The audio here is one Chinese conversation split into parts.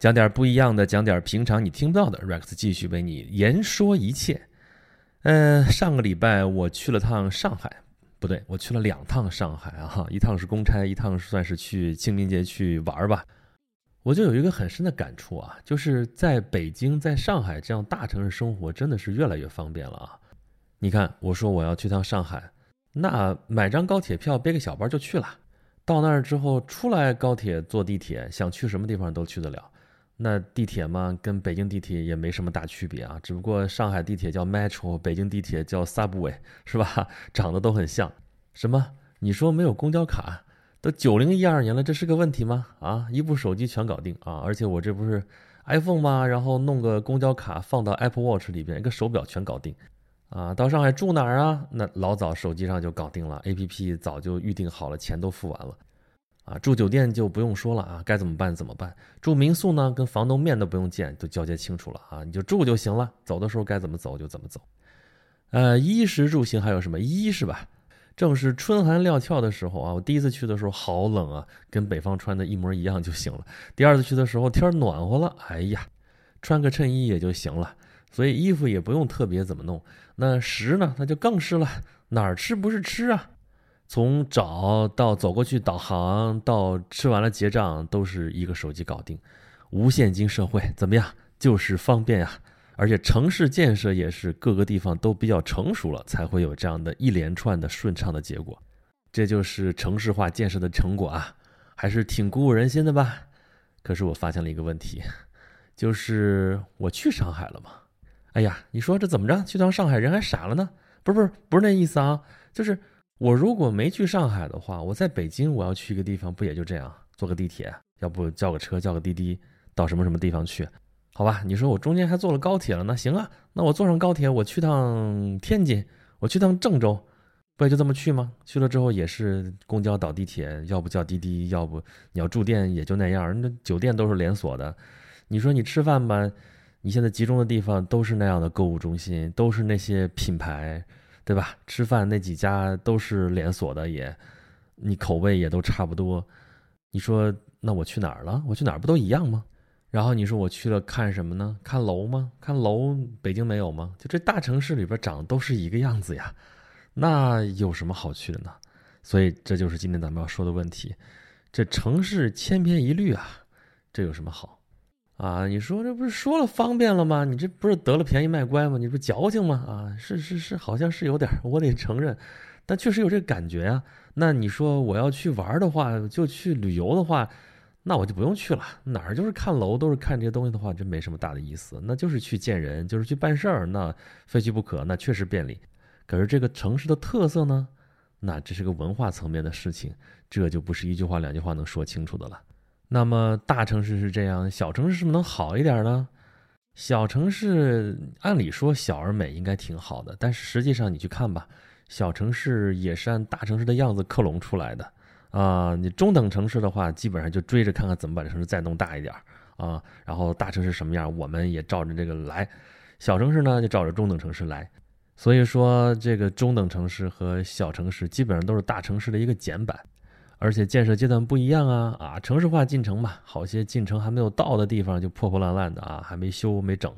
讲点不一样的，讲点平常你听不到的。Rex 继续为你言说一切。嗯，上个礼拜我去了趟上海，不对，我去了两趟上海啊，一趟是公差，一趟算是去清明节去玩吧。我就有一个很深的感触啊，就是在北京、在上海这样大城市生活，真的是越来越方便了啊。你看，我说我要去趟上海，那买张高铁票，背个小包就去了。到那儿之后，出来高铁坐地铁，想去什么地方都去得了。那地铁嘛，跟北京地铁也没什么大区别啊，只不过上海地铁叫 Metro，北京地铁叫 Subway，是吧？长得都很像。什么？你说没有公交卡？都九零一二年了，这是个问题吗？啊，一部手机全搞定啊！而且我这不是 iPhone 吗？然后弄个公交卡放到 Apple Watch 里边，一个手表全搞定。啊，到上海住哪儿啊？那老早手机上就搞定了，APP 早就预定好了，钱都付完了。啊，住酒店就不用说了啊，该怎么办怎么办。住民宿呢，跟房东面都不用见，都交接清楚了啊，你就住就行了，走的时候该怎么走就怎么走。呃，衣食住行还有什么衣是吧？正是春寒料峭的时候啊，我第一次去的时候好冷啊，跟北方穿的一模一样就行了。第二次去的时候天暖和了，哎呀，穿个衬衣也就行了，所以衣服也不用特别怎么弄。那食呢，那就更是了，哪儿吃不是吃啊？从找到走过去导航到吃完了结账，都是一个手机搞定，无现金社会怎么样？就是方便呀！而且城市建设也是各个地方都比较成熟了，才会有这样的一连串的顺畅的结果。这就是城市化建设的成果啊，还是挺鼓舞人心的吧？可是我发现了一个问题，就是我去上海了嘛？哎呀，你说这怎么着？去趟上海人还傻了呢？不是不是不是那意思啊，就是。我如果没去上海的话，我在北京，我要去一个地方，不也就这样，坐个地铁，要不叫个车，叫个滴滴，到什么什么地方去？好吧，你说我中间还坐了高铁了，那行啊，那我坐上高铁，我去趟天津，我去趟郑州，不也就这么去吗？去了之后也是公交倒地铁，要不叫滴滴，要不你要住店也就那样，那酒店都是连锁的。你说你吃饭吧，你现在集中的地方都是那样的购物中心，都是那些品牌。对吧？吃饭那几家都是连锁的，也，你口味也都差不多。你说那我去哪儿了？我去哪儿不都一样吗？然后你说我去了看什么呢？看楼吗？看楼，北京没有吗？就这大城市里边长都是一个样子呀，那有什么好去的呢？所以这就是今天咱们要说的问题。这城市千篇一律啊，这有什么好？啊，你说这不是说了方便了吗？你这不是得了便宜卖乖吗？你不矫情吗？啊，是是是，好像是有点，我得承认，但确实有这个感觉呀。那你说我要去玩的话，就去旅游的话，那我就不用去了，哪儿就是看楼，都是看这些东西的话，真没什么大的意思。那就是去见人，就是去办事儿，那非去不可，那确实便利。可是这个城市的特色呢？那这是个文化层面的事情，这就不是一句话两句话能说清楚的了。那么大城市是这样，小城市是不是能好一点呢？小城市按理说小而美应该挺好的，但是实际上你去看吧，小城市也是按大城市的样子克隆出来的啊。你中等城市的话，基本上就追着看看怎么把这城市再弄大一点啊。然后大城市什么样，我们也照着这个来；小城市呢，就照着中等城市来。所以说，这个中等城市和小城市基本上都是大城市的一个简版。而且建设阶段不一样啊啊，城市化进程嘛，好些进程还没有到的地方就破破烂烂的啊，还没修没整，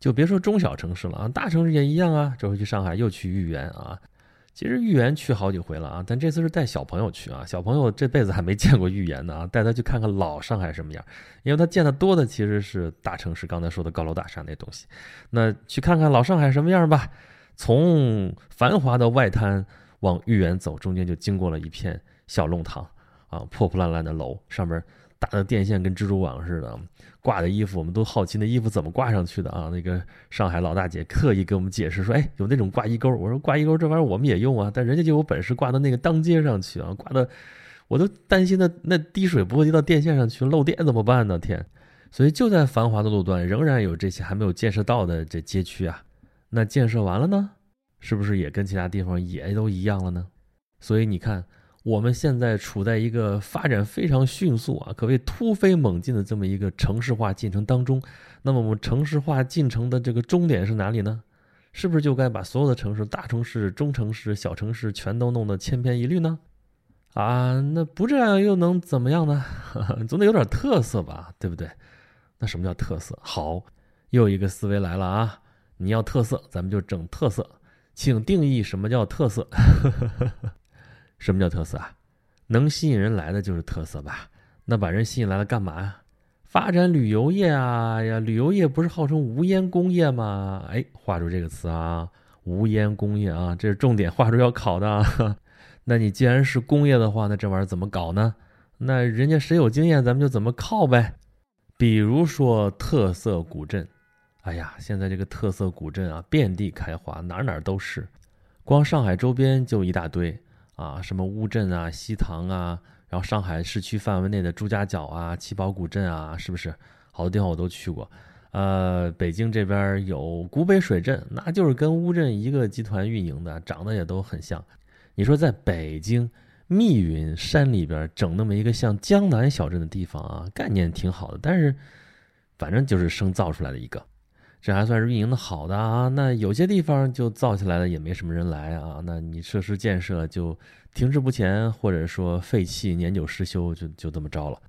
就别说中小城市了啊，大城市也一样啊。这回去上海又去豫园啊，其实豫园去好几回了啊，但这次是带小朋友去啊，小朋友这辈子还没见过豫园呢啊，带他去看看老上海什么样，因为他见的多的其实是大城市，刚才说的高楼大厦那东西，那去看看老上海什么样吧。从繁华的外滩往豫园走，中间就经过了一片。小弄堂，啊，破破烂烂的楼，上面打的电线跟蜘蛛网似的，挂的衣服我们都好奇，那衣服怎么挂上去的啊？那个上海老大姐特意给我们解释说，哎，有那种挂衣钩。我说挂衣钩这玩意儿我们也用啊，但人家就有本事挂到那个当街上去啊，挂的我都担心那那滴水不会滴到电线上去，漏电怎么办呢？天！所以就在繁华的路段，仍然有这些还没有建设到的这街区啊。那建设完了呢，是不是也跟其他地方也都一样了呢？所以你看。我们现在处在一个发展非常迅速啊，可谓突飞猛进的这么一个城市化进程当中。那么，我们城市化进程的这个终点是哪里呢？是不是就该把所有的城市、大城市、中城市、小城市全都弄得千篇一律呢？啊，那不这样又能怎么样呢？总得有点特色吧，对不对？那什么叫特色？好，又一个思维来了啊！你要特色，咱们就整特色。请定义什么叫特色？什么叫特色啊？能吸引人来的就是特色吧？那把人吸引来了干嘛呀？发展旅游业啊呀！旅游业不是号称无烟工业吗？哎，画出这个词啊，无烟工业啊，这是重点，画出要考的。那你既然是工业的话，那这玩意儿怎么搞呢？那人家谁有经验，咱们就怎么靠呗。比如说特色古镇，哎呀，现在这个特色古镇啊，遍地开花，哪哪都是，光上海周边就一大堆啊，什么乌镇啊、西塘啊。然后上海市区范围内的朱家角啊、七宝古镇啊，是不是好多地方我都去过？呃，北京这边有古北水镇，那就是跟乌镇一个集团运营的，长得也都很像。你说在北京密云山里边整那么一个像江南小镇的地方啊，概念挺好的，但是反正就是生造出来的一个。这还算是运营的好的啊，那有些地方就造起来了，也没什么人来啊。那你设施建设就停滞不前，或者说废弃、年久失修，就就这么着了。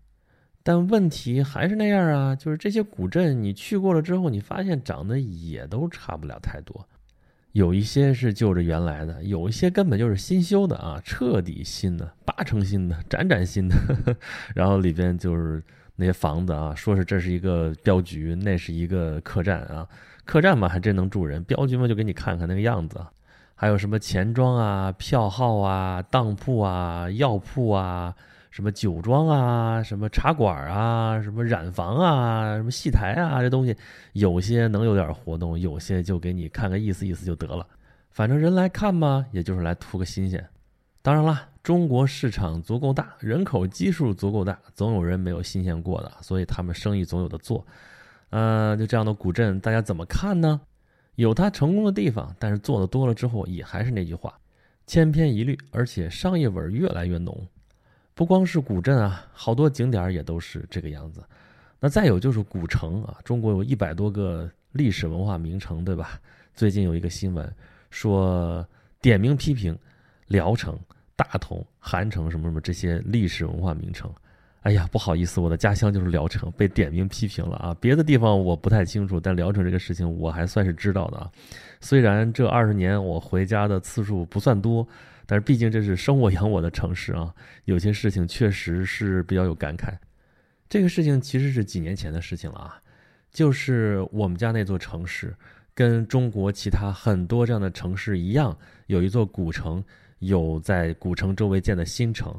但问题还是那样啊，就是这些古镇你去过了之后，你发现长得也都差不了太多。有一些是就着原来的，有一些根本就是新修的啊，彻底新的，八成新的，崭崭新的。然后里边就是。那些房子啊，说是这是一个镖局，那是一个客栈啊。客栈嘛，还真能住人；镖局嘛，就给你看看那个样子。还有什么钱庄啊、票号啊、当铺啊、药铺啊、什么酒庄啊、什么茶馆啊、什么染房啊、什么戏台啊，这东西有些能有点活动，有些就给你看个意思意思就得了。反正人来看嘛，也就是来图个新鲜。当然了，中国市场足够大，人口基数足够大，总有人没有新鲜过的，所以他们生意总有的做。呃，就这样的古镇，大家怎么看呢？有它成功的地方，但是做的多了之后，也还是那句话，千篇一律，而且商业味越来越浓。不光是古镇啊，好多景点也都是这个样子。那再有就是古城啊，中国有一百多个历史文化名城，对吧？最近有一个新闻说，点名批评聊城。大同、韩城什么什么这些历史文化名城，哎呀，不好意思，我的家乡就是聊城，被点名批评了啊！别的地方我不太清楚，但聊城这个事情我还算是知道的啊。虽然这二十年我回家的次数不算多，但是毕竟这是生我养我的城市啊，有些事情确实是比较有感慨。这个事情其实是几年前的事情了啊，就是我们家那座城市，跟中国其他很多这样的城市一样，有一座古城。有在古城周围建的新城，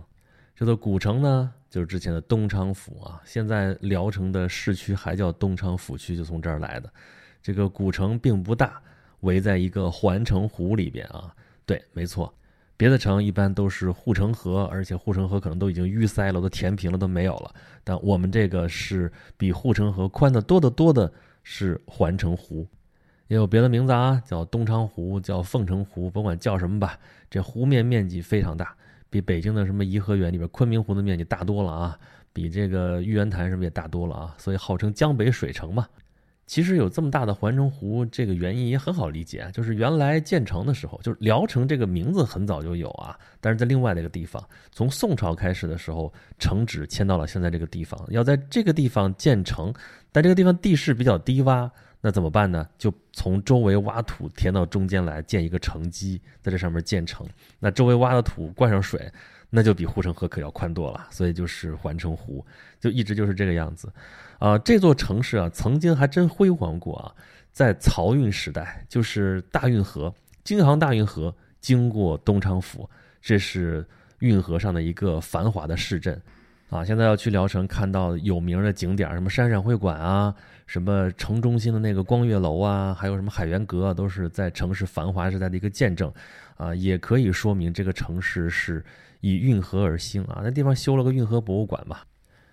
这座古城呢，就是之前的东昌府啊。现在聊城的市区还叫东昌府区，就从这儿来的。这个古城并不大，围在一个环城湖里边啊。对，没错，别的城一般都是护城河，而且护城河可能都已经淤塞了，都填平了，都没有了。但我们这个是比护城河宽的多得多的，是环城湖。也有别的名字啊，叫东昌湖，叫凤城湖，甭管叫什么吧。这湖面面积非常大，比北京的什么颐和园里边昆明湖的面积大多了啊，比这个玉渊潭什么也大多了啊，所以号称江北水城嘛。其实有这么大的环城湖，这个原因也很好理解啊，就是原来建成的时候，就是聊城这个名字很早就有啊，但是在另外的一个地方，从宋朝开始的时候，城址迁到了现在这个地方，要在这个地方建城，但这个地方地势比较低洼。那怎么办呢？就从周围挖土填到中间来建一个城基，在这上面建城。那周围挖的土灌上水，那就比护城河可要宽多了。所以就是环城湖，就一直就是这个样子。啊，这座城市啊，曾经还真辉煌过啊。在漕运时代，就是大运河、京杭大运河经过东昌府，这是运河上的一个繁华的市镇。啊，现在要去聊城，看到有名的景点，什么山上会馆啊。什么城中心的那个光悦楼啊，还有什么海源阁啊，都是在城市繁华时代的一个见证，啊，也可以说明这个城市是以运河而兴啊。那地方修了个运河博物馆嘛，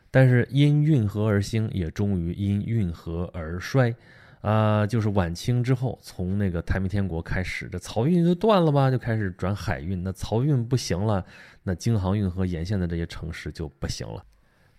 但是因运河而兴，也终于因运河而衰，啊，就是晚清之后，从那个太平天国开始，这漕运就断了吧，就开始转海运，那漕运不行了，那京杭运河沿线的这些城市就不行了。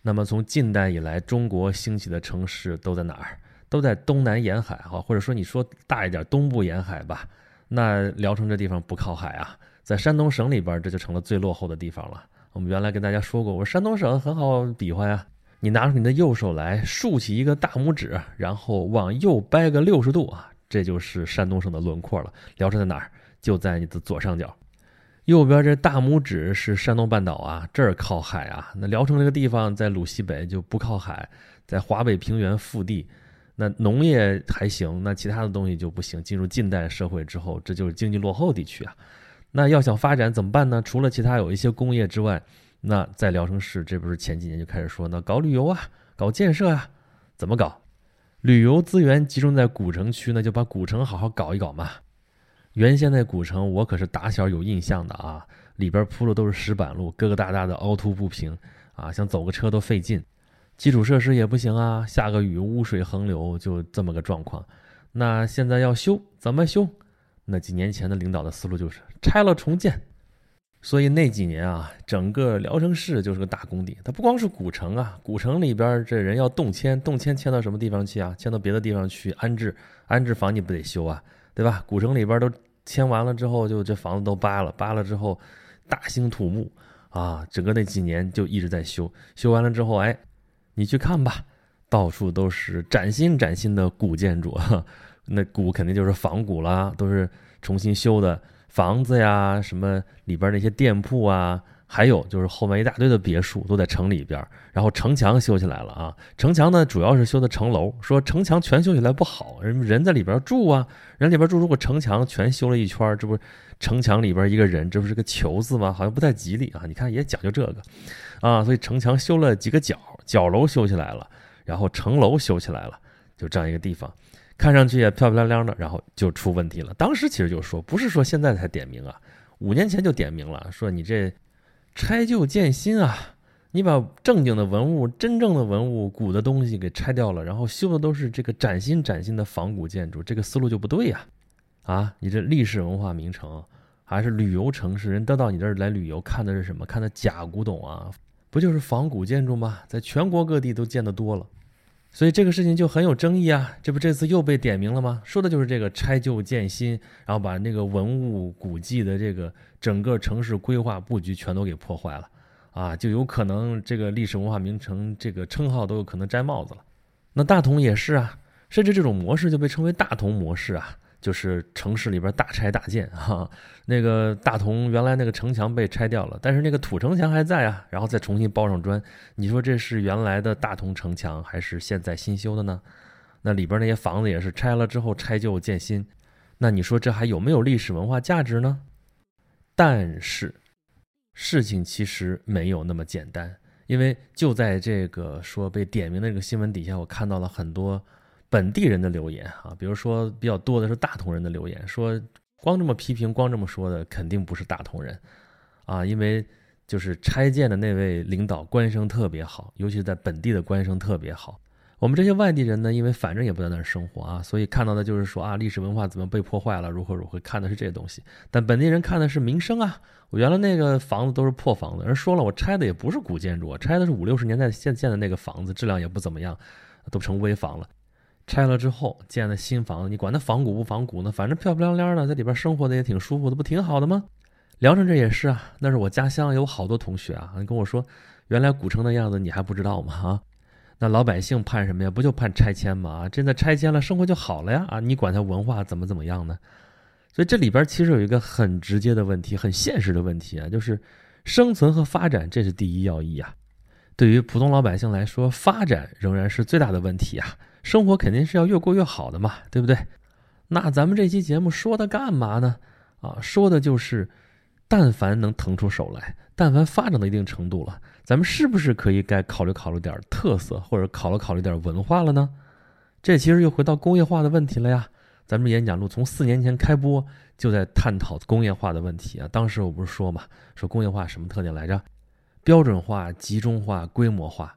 那么从近代以来，中国兴起的城市都在哪儿？都在东南沿海哈，或者说你说大一点，东部沿海吧。那聊城这地方不靠海啊，在山东省里边，这就成了最落后的地方了。我们原来跟大家说过，我说山东省很好比划呀，你拿出你的右手来，竖起一个大拇指，然后往右掰个六十度啊，这就是山东省的轮廓了。聊城在哪儿？就在你的左上角。右边这大拇指是山东半岛啊，这儿靠海啊。那聊城这个地方在鲁西北就不靠海，在华北平原腹地，那农业还行，那其他的东西就不行。进入近代社会之后，这就是经济落后地区啊。那要想发展怎么办呢？除了其他有一些工业之外，那在聊城市，这不是前几年就开始说，那搞旅游啊，搞建设啊，怎么搞？旅游资源集中在古城区，那就把古城好好搞一搞嘛。原先那古城，我可是打小有印象的啊，里边铺的都是石板路，疙疙瘩瘩的，凹凸不平啊，想走个车都费劲，基础设施也不行啊，下个雨污水横流，就这么个状况。那现在要修，怎么修？那几年前的领导的思路就是拆了重建，所以那几年啊，整个聊城市就是个大工地。它不光是古城啊，古城里边这人要动迁，动迁迁到什么地方去啊？迁到别的地方去安置，安置房你不得修啊？对吧？古城里边都迁完了之后，就这房子都扒了，扒了之后大兴土木啊！整个那几年就一直在修，修完了之后，哎，你去看吧，到处都是崭新崭新的古建筑，那古肯定就是仿古啦，都是重新修的房子呀，什么里边那些店铺啊。还有就是后面一大堆的别墅都在城里边，然后城墙修起来了啊！城墙呢主要是修的城楼，说城墙全修起来不好，人人在里边住啊，人里边住，如果城墙全修了一圈，这不城墙里边一个人，这不是个球字吗？好像不太吉利啊！你看也讲究这个，啊，所以城墙修了几个角，角楼修起来了，然后城楼修起来了，就这样一个地方，看上去也漂漂亮亮的，然后就出问题了。当时其实就说，不是说现在才点名啊，五年前就点名了，说你这。拆旧建新啊！你把正经的文物、真正的文物、古的东西给拆掉了，然后修的都是这个崭新崭新的仿古建筑，这个思路就不对呀！啊，你这历史文化名城还是旅游城市，人都到你这儿来旅游，看的是什么？看的假古董啊？不就是仿古建筑吗？在全国各地都见得多了，所以这个事情就很有争议啊！这不这次又被点名了吗？说的就是这个拆旧建新，然后把那个文物古迹的这个。整个城市规划布局全都给破坏了，啊，就有可能这个历史文化名城这个称号都有可能摘帽子了。那大同也是啊，甚至这种模式就被称为大同模式啊，就是城市里边大拆大建哈。那个大同原来那个城墙被拆掉了，但是那个土城墙还在啊，然后再重新包上砖。你说这是原来的大同城墙还是现在新修的呢？那里边那些房子也是拆了之后拆旧建新，那你说这还有没有历史文化价值呢？但是，事情其实没有那么简单，因为就在这个说被点名的这个新闻底下，我看到了很多本地人的留言啊，比如说比较多的是大同人的留言，说光这么批评，光这么说的，肯定不是大同人啊，因为就是拆建的那位领导官声特别好，尤其是在本地的官声特别好。我们这些外地人呢，因为反正也不在那儿生活啊，所以看到的就是说啊，历史文化怎么被破坏了，如何如何，看的是这些东西。但本地人看的是民生啊，我原来那个房子都是破房子，人说了，我拆的也不是古建筑，拆的是五六十年代现建的那个房子，质量也不怎么样，都成危房了。拆了之后建的新房子，你管它仿古不仿古呢？反正漂漂亮亮的，在里边生活的也挺舒服的，不挺好的吗？聊城这也是啊，那是我家乡，有好多同学啊，跟我说，原来古城的样子你还不知道吗？啊？那老百姓盼什么呀？不就盼拆迁吗？啊真的拆迁了，生活就好了呀！啊，你管它文化怎么怎么样呢？所以这里边其实有一个很直接的问题，很现实的问题啊，就是生存和发展，这是第一要义啊。对于普通老百姓来说，发展仍然是最大的问题啊。生活肯定是要越过越好的嘛，对不对？那咱们这期节目说它干嘛呢？啊，说的就是，但凡能腾出手来，但凡发展到一定程度了。咱们是不是可以该考虑考虑点特色，或者考虑考虑点文化了呢？这其实又回到工业化的问题了呀。咱们演讲录从四年前开播就在探讨工业化的问题啊。当时我不是说嘛，说工业化什么特点来着？标准化、集中化、规模化。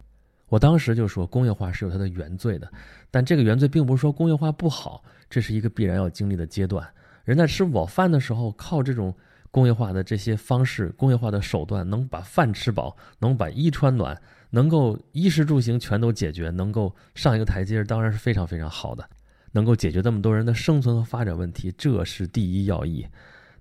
我当时就说工业化是有它的原罪的，但这个原罪并不是说工业化不好，这是一个必然要经历的阶段。人在吃不饱饭的时候，靠这种。工业化的这些方式，工业化的手段，能把饭吃饱，能把衣穿暖，能够衣食住行全都解决，能够上一个台阶，当然是非常非常好的，能够解决这么多人的生存和发展问题，这是第一要义。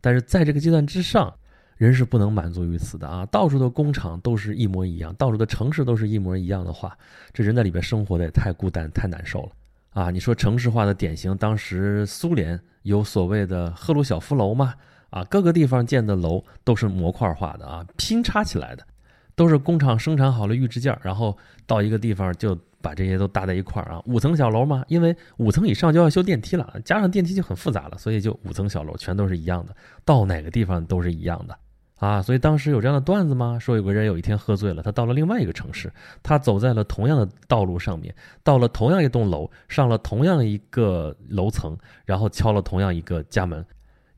但是在这个阶段之上，人是不能满足于此的啊！到处的工厂都是一模一样，到处的城市都是一模一样的话，这人在里边生活的也太孤单、太难受了啊！你说城市化的典型，当时苏联有所谓的赫鲁晓夫楼嘛？啊，各个地方建的楼都是模块化的啊，拼插起来的，都是工厂生产好了预制件，然后到一个地方就把这些都搭在一块儿啊。五层小楼嘛，因为五层以上就要修电梯了，加上电梯就很复杂了，所以就五层小楼全都是一样的，到哪个地方都是一样的。啊，所以当时有这样的段子吗？说有个人有一天喝醉了，他到了另外一个城市，他走在了同样的道路上面，到了同样一栋楼，上了同样一个楼层，然后敲了同样一个家门，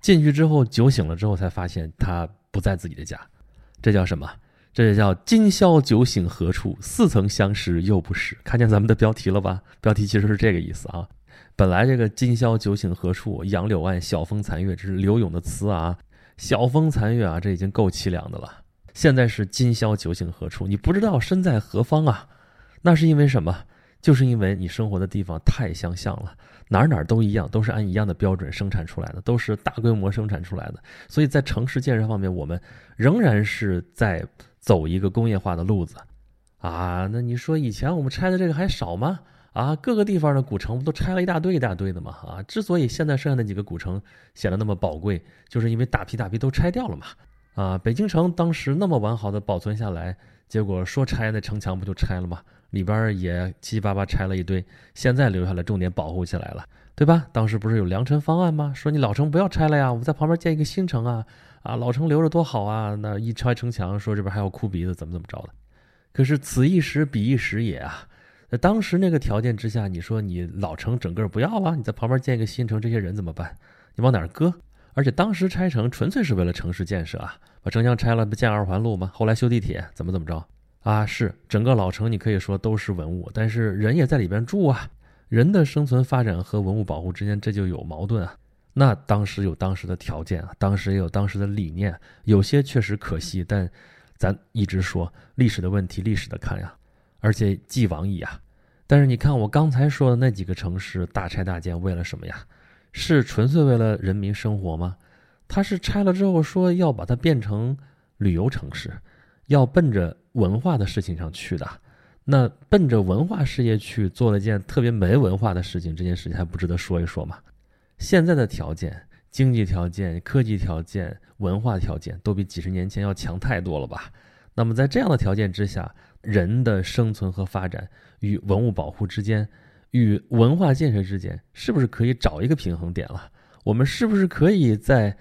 进去之后酒醒了之后才发现他不在自己的家，这叫什么？这就叫今宵酒醒何处？似曾相识又不识。看见咱们的标题了吧？标题其实是这个意思啊。本来这个今宵酒醒何处？杨柳岸，晓风残月，这是柳永的词啊。晓风残月啊，这已经够凄凉的了。现在是今宵酒醒何处？你不知道身在何方啊？那是因为什么？就是因为你生活的地方太相像了，哪儿哪儿都一样，都是按一样的标准生产出来的，都是大规模生产出来的。所以在城市建设方面，我们仍然是在走一个工业化的路子啊。那你说以前我们拆的这个还少吗？啊，各个地方的古城不都拆了一大堆一大堆的嘛？啊，之所以现在剩下那几个古城显得那么宝贵，就是因为大批大批都拆掉了嘛。啊，北京城当时那么完好的保存下来，结果说拆那城墙不就拆了吗？里边也七七八八拆了一堆，现在留下来重点保护起来了，对吧？当时不是有良辰方案吗？说你老城不要拆了呀，我们在旁边建一个新城啊，啊，老城留着多好啊。那一拆城墙，说这边还要哭鼻子，怎么怎么着的？可是此一时彼一时也啊。在当时那个条件之下，你说你老城整个不要了，你在旁边建一个新城，这些人怎么办？你往哪儿搁？而且当时拆城纯粹是为了城市建设啊，把城墙拆了不建二环路吗？后来修地铁怎么怎么着啊？是整个老城你可以说都是文物，但是人也在里边住啊，人的生存发展和文物保护之间这就有矛盾啊。那当时有当时的条件啊，当时也有当时的理念，有些确实可惜，但咱一直说历史的问题，历史的看呀。而且既往矣啊！但是你看我刚才说的那几个城市大拆大建，为了什么呀？是纯粹为了人民生活吗？他是拆了之后说要把它变成旅游城市，要奔着文化的事情上去的。那奔着文化事业去做了件特别没文化的事情，这件事情还不值得说一说吗？现在的条件、经济条件、科技条件、文化条件都比几十年前要强太多了吧？那么在这样的条件之下，人的生存和发展与文物保护之间，与文化建设之间，是不是可以找一个平衡点了？我们是不是可以在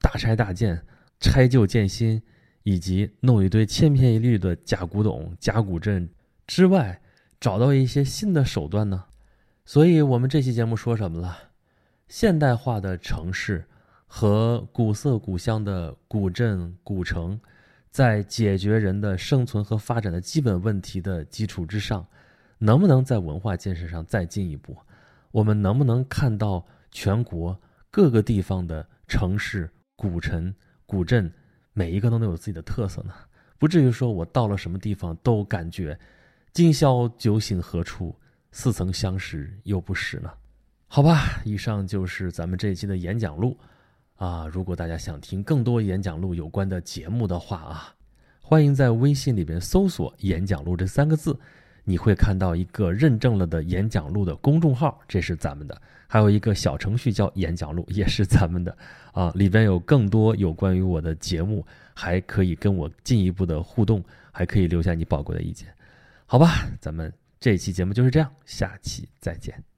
大拆大建、拆旧建新，以及弄一堆千篇一律的假古董、假古镇之外，找到一些新的手段呢？所以，我们这期节目说什么了？现代化的城市和古色古香的古镇、古城。在解决人的生存和发展的基本问题的基础之上，能不能在文化建设上再进一步？我们能不能看到全国各个地方的城市、古城、古镇，每一个都能有自己的特色呢？不至于说我到了什么地方都感觉今宵酒醒何处，似曾相识又不识呢？好吧，以上就是咱们这一期的演讲录。啊，如果大家想听更多演讲录有关的节目的话啊，欢迎在微信里边搜索“演讲录”这三个字，你会看到一个认证了的演讲录的公众号，这是咱们的；还有一个小程序叫演讲录，也是咱们的。啊，里边有更多有关于我的节目，还可以跟我进一步的互动，还可以留下你宝贵的意见。好吧，咱们这期节目就是这样，下期再见。